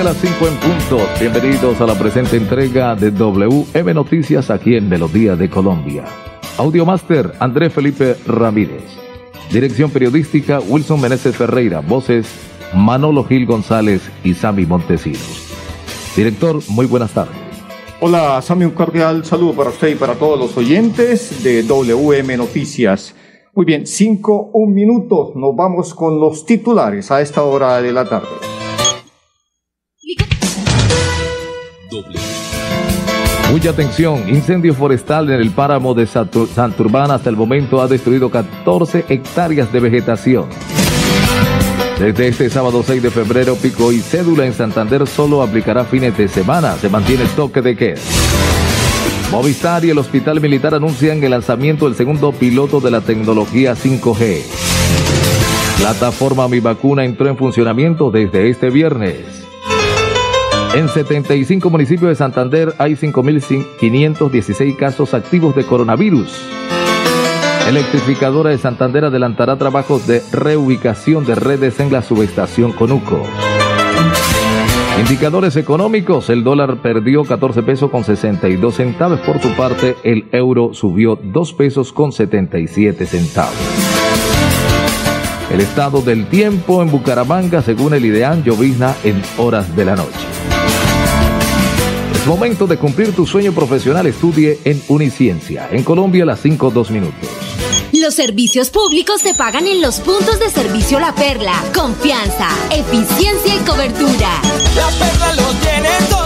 a las 5 en punto. Bienvenidos a la presente entrega de WM Noticias aquí en Melodía de Colombia. Audiomaster Andrés Felipe Ramírez. Dirección periodística Wilson Meneses Ferreira. Voces Manolo Gil González y Sami Montesinos. Director, muy buenas tardes. Hola Sami, un cordial saludo para usted y para todos los oyentes de WM Noticias. Muy bien, 5, un minuto. Nos vamos con los titulares a esta hora de la tarde. Mucha atención, incendio forestal en el páramo de Santurbán hasta el momento ha destruido 14 hectáreas de vegetación. Desde este sábado 6 de febrero, pico y cédula en Santander solo aplicará fines de semana. Se mantiene el toque de queda. Movistar y el Hospital Militar anuncian el lanzamiento del segundo piloto de la tecnología 5G. Plataforma Mi Vacuna entró en funcionamiento desde este viernes. En 75 municipios de Santander hay 5.516 casos activos de coronavirus. Electrificadora de Santander adelantará trabajos de reubicación de redes en la subestación Conuco. Indicadores económicos, el dólar perdió 14 pesos con 62 centavos. Por su parte, el euro subió 2 pesos con 77 centavos. El estado del tiempo en Bucaramanga, según el IDEAN, llovizna en horas de la noche. Momento de cumplir tu sueño profesional. Estudie en Uniciencia. En Colombia, a las 5, 2 minutos. Los servicios públicos se pagan en los puntos de servicio La Perla. Confianza, eficiencia y cobertura. La Perla lo tiene todo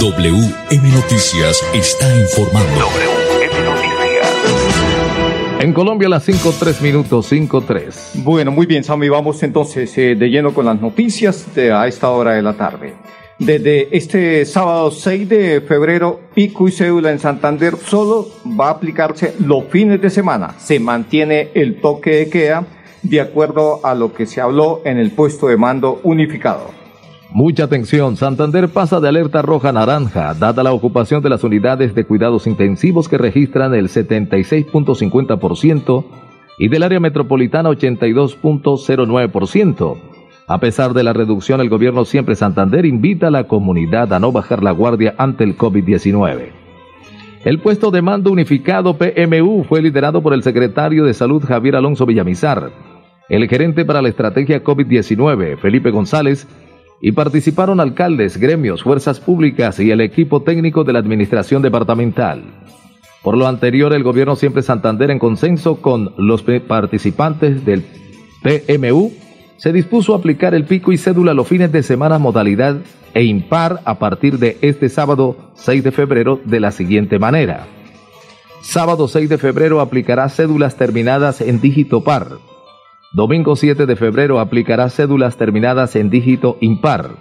WM Noticias está informando. WM Noticias. En Colombia a las 5.3 minutos, 5.3. Bueno, muy bien, Sammy, vamos entonces eh, de lleno con las noticias de a esta hora de la tarde. Desde este sábado 6 de febrero, pico y cédula en Santander solo va a aplicarse los fines de semana. Se mantiene el toque de queda de acuerdo a lo que se habló en el puesto de mando unificado. Mucha atención, Santander pasa de alerta roja a naranja, dada la ocupación de las unidades de cuidados intensivos que registran el 76.50% y del área metropolitana 82.09%. A pesar de la reducción, el gobierno siempre Santander invita a la comunidad a no bajar la guardia ante el COVID-19. El puesto de mando unificado PMU fue liderado por el secretario de Salud Javier Alonso Villamizar, el gerente para la estrategia COVID-19 Felipe González y participaron alcaldes, gremios, fuerzas públicas y el equipo técnico de la administración departamental. Por lo anterior, el gobierno siempre Santander, en consenso con los participantes del PMU, se dispuso a aplicar el pico y cédula los fines de semana modalidad e impar a partir de este sábado 6 de febrero de la siguiente manera. Sábado 6 de febrero aplicará cédulas terminadas en dígito par Domingo 7 de febrero aplicará cédulas terminadas en dígito impar.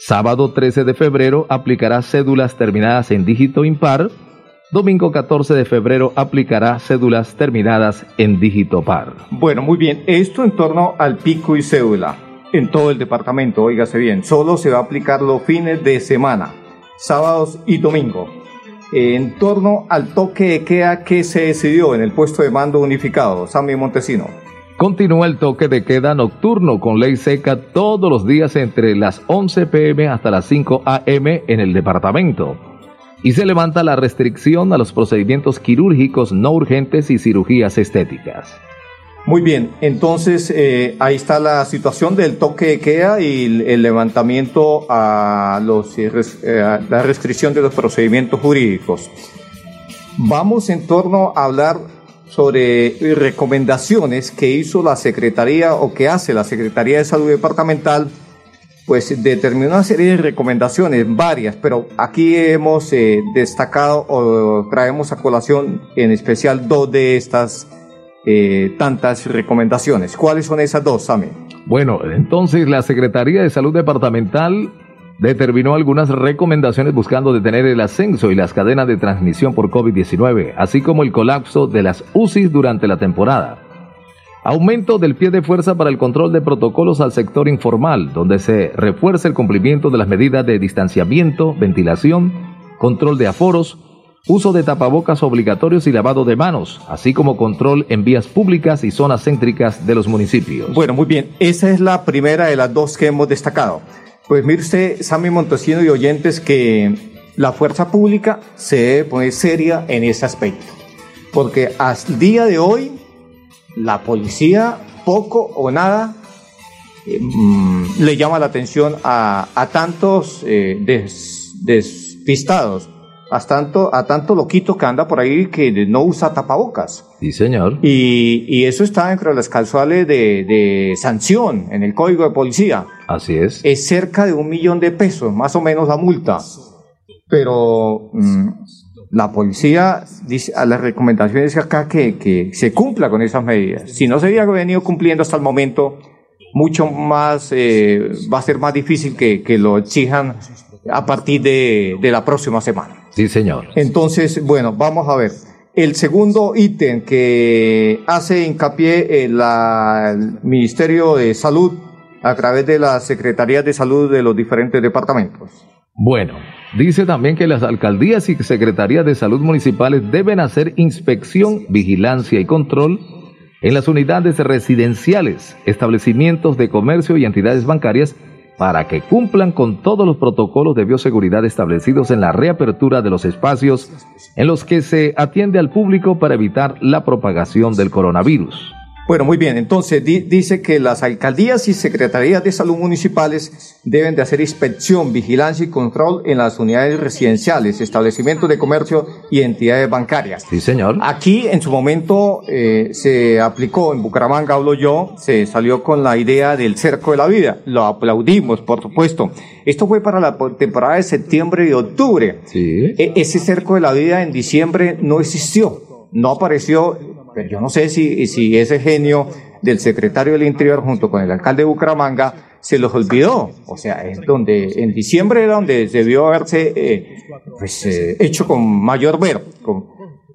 Sábado 13 de febrero aplicará cédulas terminadas en dígito impar. Domingo 14 de febrero aplicará cédulas terminadas en dígito par. Bueno, muy bien. Esto en torno al pico y cédula. En todo el departamento, óigase bien. Solo se va a aplicar los fines de semana, sábados y domingo. En torno al toque de queda que se decidió en el puesto de mando unificado, Sammy Montesino. Continúa el toque de queda nocturno con ley seca todos los días entre las 11 pm hasta las 5 am en el departamento. Y se levanta la restricción a los procedimientos quirúrgicos no urgentes y cirugías estéticas. Muy bien, entonces eh, ahí está la situación del toque de queda y el, levantamiento a, los, eh, eh, a la restricción de los procedimientos jurídicos. Vamos en torno a hablar sobre recomendaciones que hizo la Secretaría o que hace la Secretaría de Salud Departamental, pues determinó una serie de recomendaciones, varias, pero aquí hemos eh, destacado o traemos a colación en especial dos de estas eh, tantas recomendaciones. ¿Cuáles son esas dos, Sami? Bueno, entonces la Secretaría de Salud Departamental determinó algunas recomendaciones buscando detener el ascenso y las cadenas de transmisión por COVID-19, así como el colapso de las UCIs durante la temporada. Aumento del pie de fuerza para el control de protocolos al sector informal, donde se refuerza el cumplimiento de las medidas de distanciamiento, ventilación, control de aforos, uso de tapabocas obligatorios y lavado de manos, así como control en vías públicas y zonas céntricas de los municipios. Bueno, muy bien. Esa es la primera de las dos que hemos destacado. Pues mire usted, Sammy Montesino y oyentes, que la fuerza pública se debe poner seria en ese aspecto. Porque el día de hoy, la policía, poco o nada, eh, mm, le llama la atención a, a tantos eh, des- despistados, a tanto, a tanto loquito que anda por ahí que no usa tapabocas. Sí, señor. Y, y eso está dentro de las causales de, de sanción en el Código de Policía. Así es. Es cerca de un millón de pesos, más o menos la multa. Pero mm, la policía dice a las recomendaciones acá que, que se cumpla con esas medidas. Si no se había venido cumpliendo hasta el momento, mucho más eh, va a ser más difícil que, que lo exijan a partir de, de la próxima semana. Sí, señor. Entonces, bueno, vamos a ver. El segundo ítem que hace hincapié la- el Ministerio de Salud a través de las Secretarías de Salud de los diferentes departamentos. Bueno, dice también que las alcaldías y secretarías de salud municipales deben hacer inspección, vigilancia y control en las unidades residenciales, establecimientos de comercio y entidades bancarias para que cumplan con todos los protocolos de bioseguridad establecidos en la reapertura de los espacios en los que se atiende al público para evitar la propagación del coronavirus. Bueno, muy bien. Entonces di- dice que las alcaldías y secretarías de salud municipales deben de hacer inspección, vigilancia y control en las unidades residenciales, establecimientos de comercio y entidades bancarias. Sí, señor. Aquí en su momento eh, se aplicó, en Bucaramanga hablo yo, se salió con la idea del cerco de la vida. Lo aplaudimos, por supuesto. Esto fue para la po- temporada de septiembre y octubre. Sí. E- ese cerco de la vida en diciembre no existió, no apareció, pero yo no sé si, si ese genio del secretario del Interior junto con el alcalde de Bucaramanga se los olvidó. O sea, es donde en diciembre era donde debió haberse eh, pues, eh, hecho con mayor ver, con-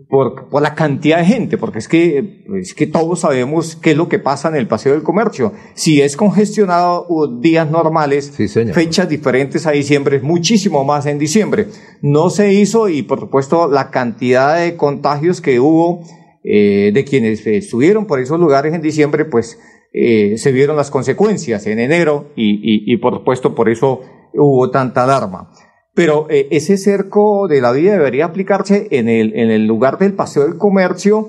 por, por la cantidad de gente, porque es que, es que todos sabemos qué es lo que pasa en el paseo del comercio. Si es congestionado días normales, Sí, fechas diferentes a diciembre, es muchísimo más en diciembre. No se hizo y por supuesto la cantidad de contagios que hubo eh, de quienes estuvieron por esos lugares en diciembre, pues eh, se vieron las consecuencias en enero y, y, y por supuesto por eso hubo tanta alarma. Pero eh, ese cerco de la vida debería aplicarse en el, en el lugar del paseo del comercio,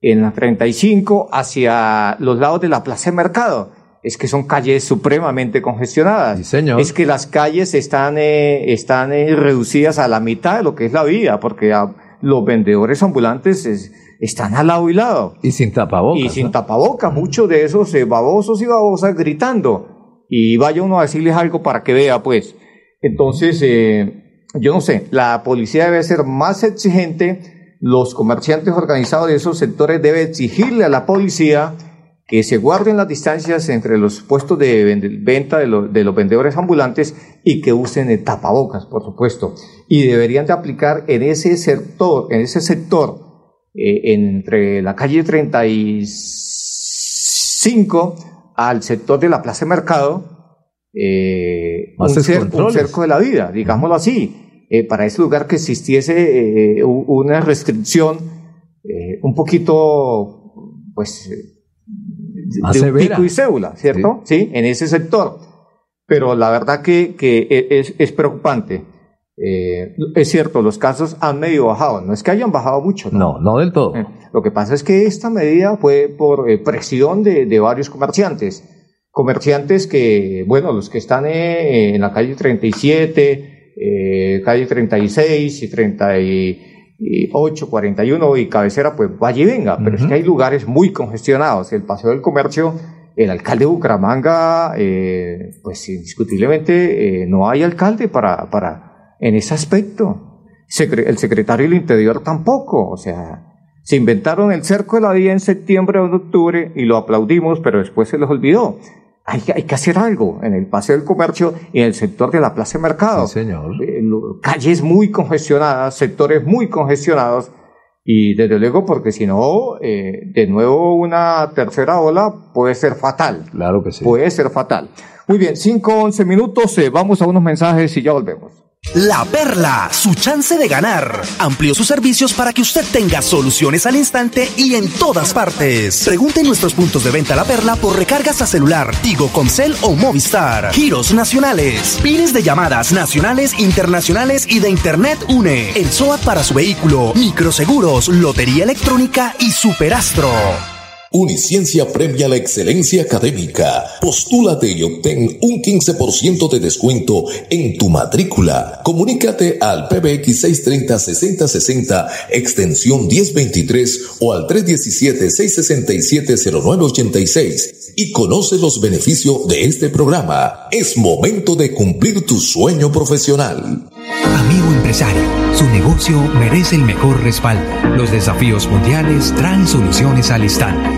en la 35, hacia los lados de la plaza de mercado. Es que son calles supremamente congestionadas. Sí, señor. Es que las calles están, eh, están eh, reducidas a la mitad de lo que es la vida, porque los vendedores ambulantes es- están al lado y lado. Y sin tapabocas. Y sin ¿no? tapabocas, muchos de esos eh, babosos y babosas gritando. Y vaya uno a decirles algo para que vea, pues. Entonces, eh, yo no sé, la policía debe ser más exigente, los comerciantes organizados de esos sectores deben exigirle a la policía que se guarden las distancias entre los puestos de venta de, lo- de los vendedores ambulantes y que usen el tapabocas, por supuesto. Y deberían de aplicar en ese sector, en ese sector, eh, entre la calle 35 al sector de la Plaza de Mercado, eh, un, cer- un cerco de la vida, digámoslo así. Eh, para ese lugar que existiese eh, una restricción eh, un poquito, pues, de- un pico y cédula, ¿cierto? Sí. en ese sector. Pero la verdad que, que e- es, es preocupante. Eh, es cierto, los casos han medio bajado. No es que hayan bajado mucho. No, no del todo. Eh, Lo que pasa es que esta medida fue por eh, presión de, de, varios comerciantes. Comerciantes que, bueno, los que están eh, en la calle 37, eh, calle 36 y 38, 41 y cabecera, pues vaya y venga. Pero uh -huh. es que hay lugares muy congestionados. El Paseo del Comercio el alcalde de Bucaramanga, eh, pues indiscutiblemente eh, no hay alcalde para, para, en ese aspecto. El secretario del Interior tampoco, o sea, se inventaron el cerco de la vía en septiembre o en octubre y lo aplaudimos, pero después se les olvidó. Hay, hay, que hacer algo en el paseo del comercio y en el sector de la plaza de mercado. Sí, señor. Eh, calles muy congestionadas, sectores muy congestionados y desde luego, porque si no, eh, de nuevo una tercera ola puede ser fatal. Claro que sí. Puede ser fatal. Muy bien, 5, 11 minutos, eh, vamos a unos mensajes y ya volvemos. La Perla, su chance de ganar. Amplió sus servicios para que usted tenga soluciones al instante y en todas partes. Pregunte nuestros puntos de venta La Perla por recargas a celular, Tigo, Concel o Movistar. Giros nacionales, pines de llamadas nacionales, internacionales y de Internet UNE. El SOAT para su vehículo, microseguros, lotería electrónica y superastro. Uniciencia premia la excelencia académica. Postúlate y obtén un 15% de descuento en tu matrícula. Comunícate al PBX 630-6060, extensión 1023 o al 317-667-0986 y conoce los beneficios de este programa. Es momento de cumplir tu sueño profesional. Amigo empresario, su negocio merece el mejor respaldo. Los desafíos mundiales traen soluciones al instante.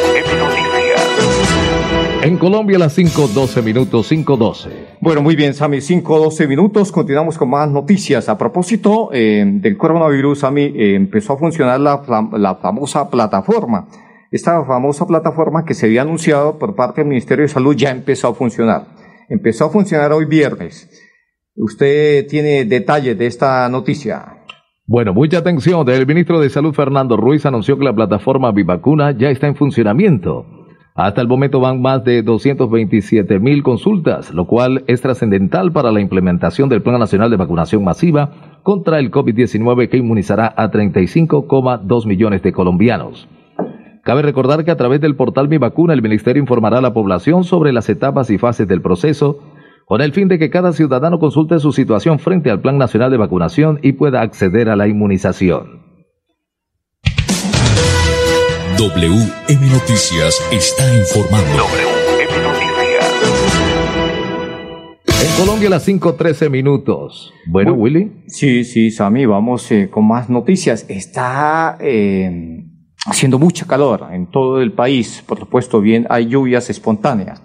En Colombia las 5.12 minutos, 5.12. Bueno, muy bien, Sami, 5.12 minutos. Continuamos con más noticias. A propósito eh, del coronavirus, Sami, eh, empezó a funcionar la, la famosa plataforma. Esta famosa plataforma que se había anunciado por parte del Ministerio de Salud ya empezó a funcionar. Empezó a funcionar hoy viernes. ¿Usted tiene detalles de esta noticia? Bueno, mucha atención. El ministro de Salud, Fernando Ruiz, anunció que la plataforma Vivacuna ya está en funcionamiento. Hasta el momento van más de 227 mil consultas, lo cual es trascendental para la implementación del Plan Nacional de Vacunación Masiva contra el COVID-19 que inmunizará a 35,2 millones de colombianos. Cabe recordar que a través del portal Mi Vacuna el Ministerio informará a la población sobre las etapas y fases del proceso con el fin de que cada ciudadano consulte su situación frente al Plan Nacional de Vacunación y pueda acceder a la inmunización. WM Noticias está informando. WM Noticias. En Colombia las 5.13 minutos. Bueno, Willy. Sí, sí, Sammy, vamos eh, con más noticias. Está eh, haciendo mucha calor en todo el país. Por supuesto, bien, hay lluvias espontáneas.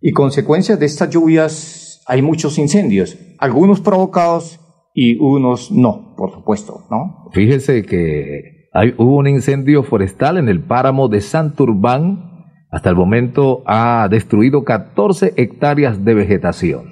Y consecuencias de estas lluvias hay muchos incendios, algunos provocados y unos no, por supuesto, ¿no? Fíjese que hay, hubo un incendio forestal en el páramo de Santurbán. Hasta el momento ha destruido 14 hectáreas de vegetación.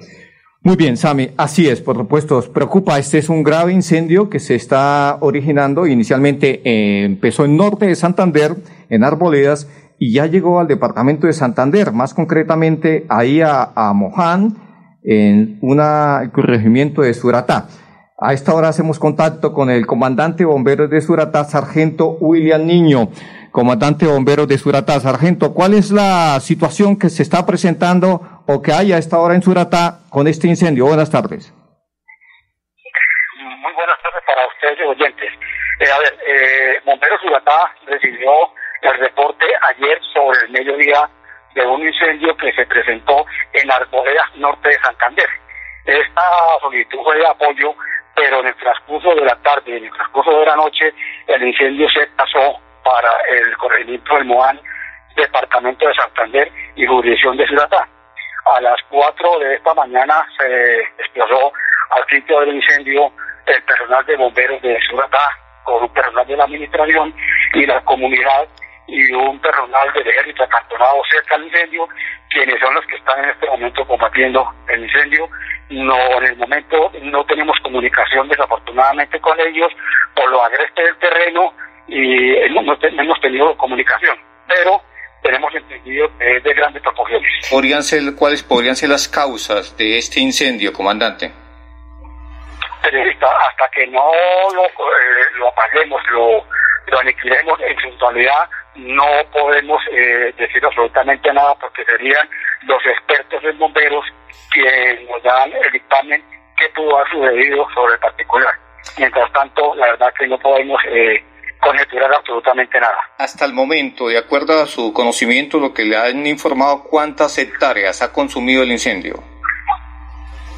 Muy bien, Sami, así es, por supuesto, os preocupa. Este es un grave incendio que se está originando. Inicialmente eh, empezó en norte de Santander, en Arboledas, y ya llegó al departamento de Santander, más concretamente ahí a, a Moján, en un corregimiento de Suratá. A esta hora hacemos contacto con el comandante bomberos de Suratá, sargento William Niño. Comandante bomberos de Suratá, sargento, ¿cuál es la situación que se está presentando o que hay a esta hora en Suratá con este incendio? Buenas tardes. Muy buenas tardes para ustedes oyentes. Eh, a ver, eh, Bomberos Suratá recibió el reporte ayer sobre el mediodía de un incendio que se presentó en Arboledas Norte de Santander. Esta solicitud fue de apoyo, pero en el transcurso de la tarde en el transcurso de la noche, el incendio se pasó para el corregimiento del Moán, departamento de Santander y jurisdicción de Ciudadá. A las 4 de esta mañana se desplazó al sitio del incendio el personal de bomberos de Ciudadá, con un personal de la administración y la comunidad y un personal del ejército acantonado cerca del incendio, quienes son los que están en este momento combatiendo el incendio. No, en el momento no tenemos comunicación desafortunadamente con ellos por lo agreste del terreno y no, hemos tenido comunicación, pero tenemos entendido que es de grandes proporciones. ¿Podrían ser, ¿Cuáles podrían ser las causas de este incendio, comandante? hasta que no lo, eh, lo apaguemos, lo, lo aniquilemos en su totalidad, no podemos eh, decir absolutamente nada porque serían los expertos en bomberos quienes nos dan el dictamen que pudo haber sucedido sobre el particular. Mientras tanto, la verdad que no podemos eh, conjeturar absolutamente nada. Hasta el momento, de acuerdo a su conocimiento, lo que le han informado, ¿cuántas hectáreas ha consumido el incendio?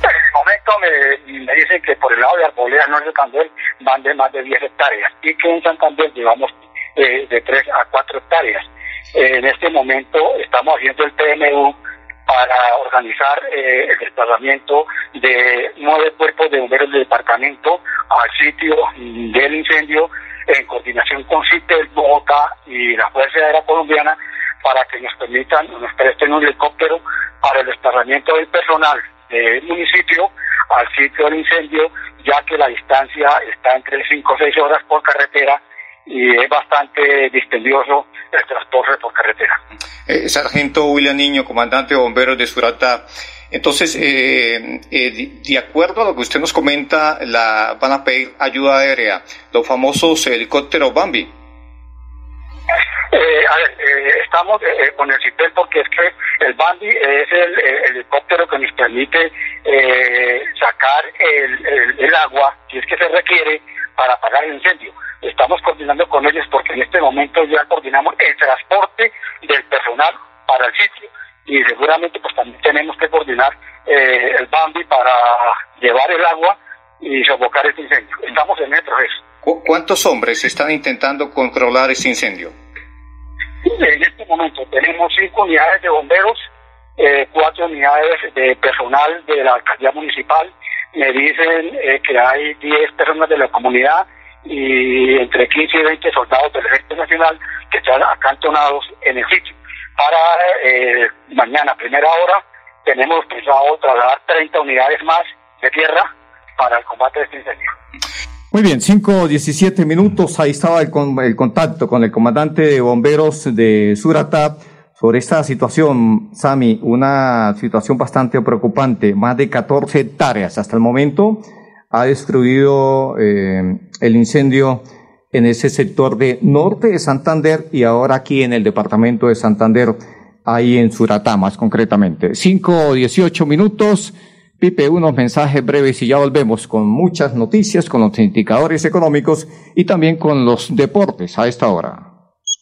En el momento me, me dicen que por el lado de Arboleda, no de Santander, van de más de 10 hectáreas y que en Santander llevamos eh, de 3 a 4 hectáreas. en este momento estamos haciendo el PMU para organizar eh, el desplazamiento de nueve cuerpos de bomberos del departamento al sitio del incendio en coordinación con CITEL, Bogotá y la Fuerza Aérea Colombiana para que nos permitan, nos presten un helicóptero para el desplazamiento del personal del municipio al sitio del incendio, ya que la distancia está entre 5 o 6 horas por carretera y es bastante dispendioso el transporte por carretera. Eh, Sargento William Niño, comandante de bomberos de Surata. Entonces, eh, eh, de acuerdo a lo que usted nos comenta, la, van a pedir ayuda aérea, los famosos helicópteros Bambi. Eh, a ver, eh, estamos eh, con el CITEL porque es que el Bambi es el, helicóptero que nos permite sacar el, el, agua, si es que se requiere, para apagar el incendio. Estamos coordinando con ellos porque en este momento ya coordinamos el transporte del personal para el sitio y seguramente pues también tenemos que coordinar el Bambi para llevar el agua y sofocar este incendio. Estamos en el proceso. ¿Cuántos hombres están intentando controlar este incendio? En este momento tenemos cinco unidades de bomberos, eh, cuatro unidades de personal de la alcaldía municipal. Me dicen eh, que hay 10 personas de la comunidad y entre 15 y 20 soldados del Ejército Nacional que están acantonados en el sitio. Para eh, mañana, primera hora, tenemos pensado trasladar 30 unidades más de tierra para el combate de este incendio. Muy bien, 5 17 minutos. Ahí estaba el, el, contacto con el comandante de bomberos de Suratá sobre esta situación, Sami, una situación bastante preocupante. Más de 14 hectáreas hasta el momento ha destruido eh, el incendio en ese sector de norte de Santander y ahora aquí en el departamento de Santander, ahí en Suratá más concretamente. 5 18 minutos. Pipe, unos mensajes breves y ya volvemos con muchas noticias, con los indicadores económicos y también con los deportes a esta hora.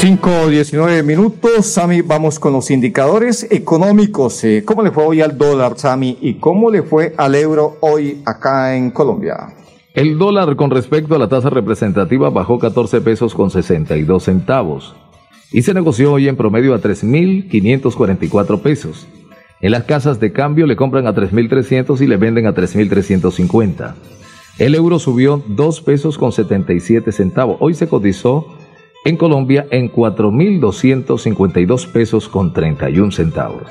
5 19 minutos, Sami, vamos con los indicadores económicos. Eh, ¿Cómo le fue hoy al dólar, Sami? ¿Y cómo le fue al euro hoy acá en Colombia? El dólar con respecto a la tasa representativa bajó 14 pesos con 62 centavos y se negoció hoy en promedio a 3.544 pesos. En las casas de cambio le compran a 3.300 y le venden a 3.350. El euro subió 2 pesos con 77 centavos. Hoy se cotizó en Colombia en 4.252 pesos con 31 centavos.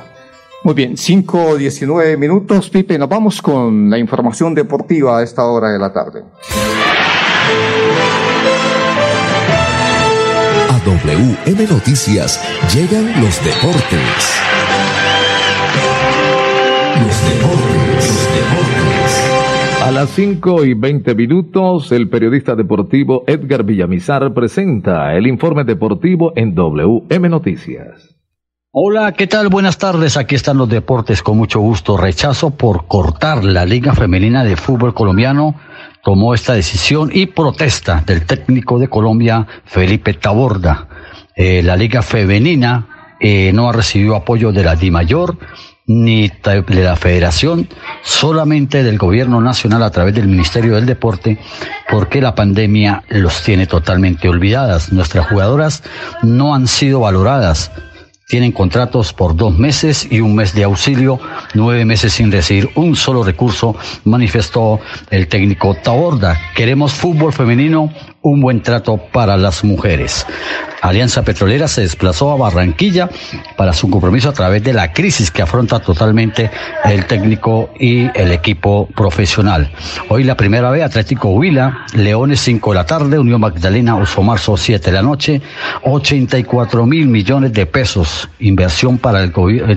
Muy bien, 5.19 minutos, Pipe. Nos vamos con la información deportiva a esta hora de la tarde. A WM Noticias llegan los deportes. A las 5 y 20 minutos, el periodista deportivo Edgar Villamizar presenta el informe deportivo en WM Noticias. Hola, ¿qué tal? Buenas tardes. Aquí están los deportes con mucho gusto. Rechazo por cortar la Liga Femenina de Fútbol Colombiano tomó esta decisión y protesta del técnico de Colombia, Felipe Taborda. Eh, la Liga Femenina eh, no ha recibido apoyo de la DIMAYOR ni de la Federación, solamente del Gobierno Nacional a través del Ministerio del Deporte, porque la pandemia los tiene totalmente olvidadas. Nuestras jugadoras no han sido valoradas tienen contratos por dos meses y un mes de auxilio, nueve meses sin recibir un solo recurso, manifestó el técnico Taborda. Queremos fútbol femenino, un buen trato para las mujeres. Alianza Petrolera se desplazó a Barranquilla para su compromiso a través de la crisis que afronta totalmente el técnico y el equipo profesional. Hoy la primera vez Atlético Huila, Leones 5 de la tarde, Unión Magdalena, Oso Marzo 7 de la noche, 84 mil millones de pesos inversión para el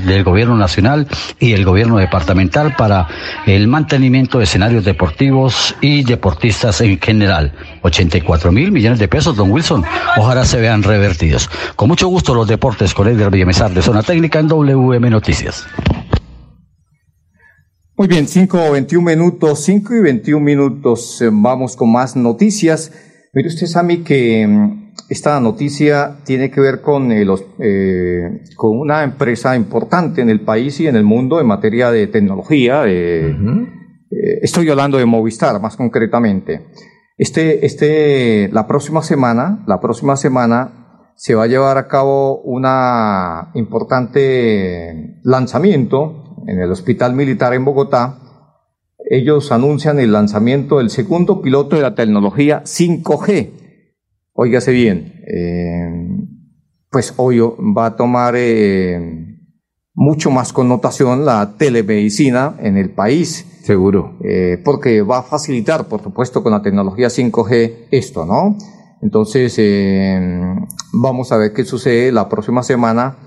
del gobierno nacional y el gobierno departamental para el mantenimiento de escenarios deportivos y deportistas en general. 84 mil millones de pesos, don Wilson. Ojalá se vean revertidos. Con mucho gusto los deportes con Edgar Villamizar de Zona Técnica en WM Noticias. Muy bien, 5 21 minutos, 5 y 21 minutos. Eh, vamos con más noticias. Mire usted, Sami, que mm, esta noticia tiene que ver con, eh, los, eh, con una empresa importante en el país y en el mundo en materia de tecnología. estoy hablando de Movistar, más concretamente. Este, este, la próxima semana, la próxima semana se va a llevar a cabo una importante lanzamiento en el Hospital Militar en Bogotá. Ellos anuncian el lanzamiento del segundo piloto de la tecnología 5G. Óigase bien, eh, pues hoy va a tomar eh, mucho más connotación la telemedicina en el país. Seguro. Eh, porque va a facilitar, por supuesto, con la tecnología 5G esto, ¿no? Entonces, eh, vamos a ver qué sucede la próxima semana,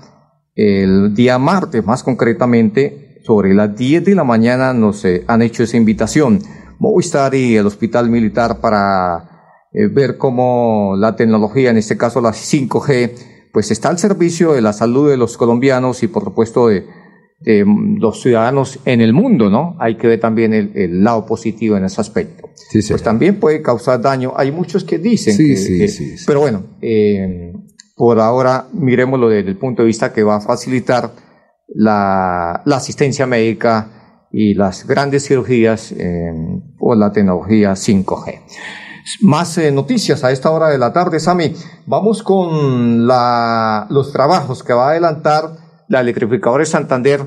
el día martes más concretamente, sobre las 10 de la mañana nos eh, han hecho esa invitación. Movistar y el Hospital Militar para eh, ver cómo la tecnología, en este caso la 5G, pues está al servicio de la salud de los colombianos y por supuesto de, de los ciudadanos en el mundo, ¿no? Hay que ver también el, lado positivo en ese aspecto. Sí, pues también puede causar daño. Hay muchos que dicen sí, que, sí, pero bueno, eh, por ahora miremoslo desde el punto de vista que va a facilitar la, la asistencia médica y las grandes cirugías eh, por la tecnología 5G. Más eh, noticias a esta hora de la tarde, Sami. Vamos con la, los trabajos que va a adelantar la electrificadora de Santander,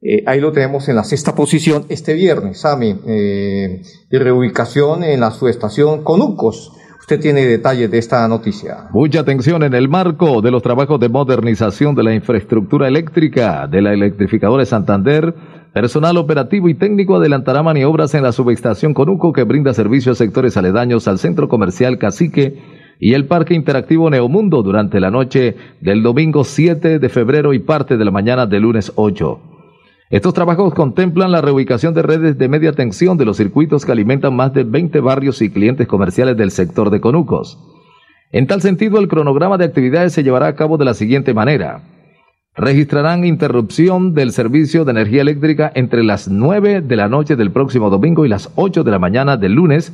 eh, ahí lo tenemos en la sexta posición este viernes, Sami, eh, reubicación en la subestación Conucos. Usted tiene detalles de esta noticia. Mucha atención en el marco de los trabajos de modernización de la infraestructura eléctrica de la electrificadora de Santander. Personal operativo y técnico adelantará maniobras en la subestación Conuco que brinda servicios a sectores aledaños al centro comercial Cacique y el Parque Interactivo Neomundo durante la noche del domingo 7 de febrero y parte de la mañana del lunes 8. Estos trabajos contemplan la reubicación de redes de media tensión de los circuitos que alimentan más de 20 barrios y clientes comerciales del sector de Conucos. En tal sentido, el cronograma de actividades se llevará a cabo de la siguiente manera. Registrarán interrupción del servicio de energía eléctrica entre las 9 de la noche del próximo domingo y las 8 de la mañana del lunes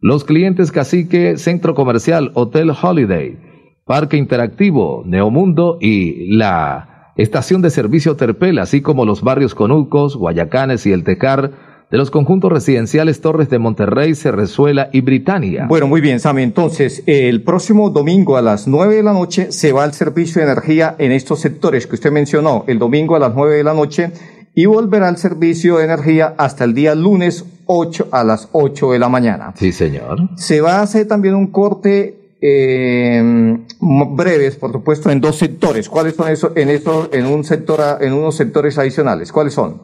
los clientes Cacique, Centro Comercial, Hotel Holiday, Parque Interactivo, Neomundo y la Estación de Servicio Terpel, así como los barrios Conucos, Guayacanes y El Tecar, de los conjuntos residenciales Torres de Monterrey, Cerrezuela y Britania. Bueno, muy bien, Sammy. Entonces, el próximo domingo a las nueve de la noche se va el servicio de energía en estos sectores que usted mencionó. El domingo a las nueve de la noche y volverá al servicio de energía hasta el día lunes 8 a las 8 de la mañana. Sí, señor. Se va a hacer también un corte eh, breves, por supuesto, en dos sectores. ¿Cuáles son esos? En esto, en un sector, en unos sectores adicionales. ¿Cuáles son?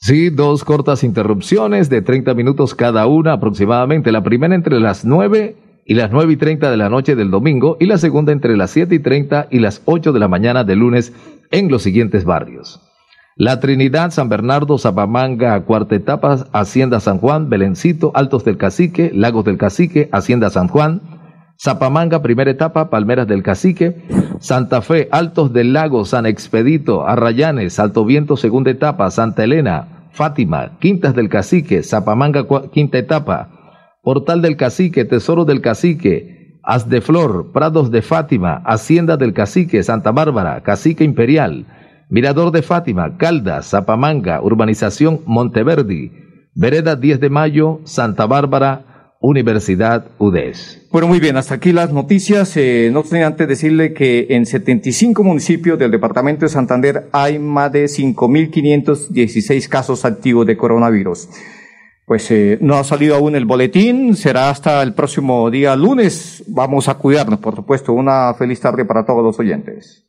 Sí, dos cortas interrupciones de 30 minutos cada una aproximadamente. La primera entre las 9 y las 9 y 30 de la noche del domingo y la segunda entre las 7 y 30 y las 8 de la mañana del lunes en los siguientes barrios. La Trinidad, San Bernardo, Zapamanga, Cuarta Etapa, Hacienda San Juan, Belencito, Altos del Cacique, Lagos del Cacique, Hacienda San Juan, Zapamanga, primera etapa, Palmeras del Cacique. Santa Fe, Altos del Lago, San Expedito, Arrayanes, Alto Viento, segunda etapa, Santa Elena, Fátima, Quintas del Cacique, Zapamanga, quinta etapa. Portal del Cacique, Tesoro del Cacique, As de Flor, Prados de Fátima, Hacienda del Cacique, Santa Bárbara, Cacique Imperial, Mirador de Fátima, Caldas, Zapamanga, Urbanización Monteverdi, Vereda 10 de Mayo, Santa Bárbara, Universidad UDES. Bueno, muy bien, hasta aquí las noticias. Eh, no tenía antes decirle que en 75 municipios del departamento de Santander hay más de 5.516 casos activos de coronavirus. Pues eh, no ha salido aún el boletín, será hasta el próximo día lunes. Vamos a cuidarnos, por supuesto. Una feliz tarde para todos los oyentes.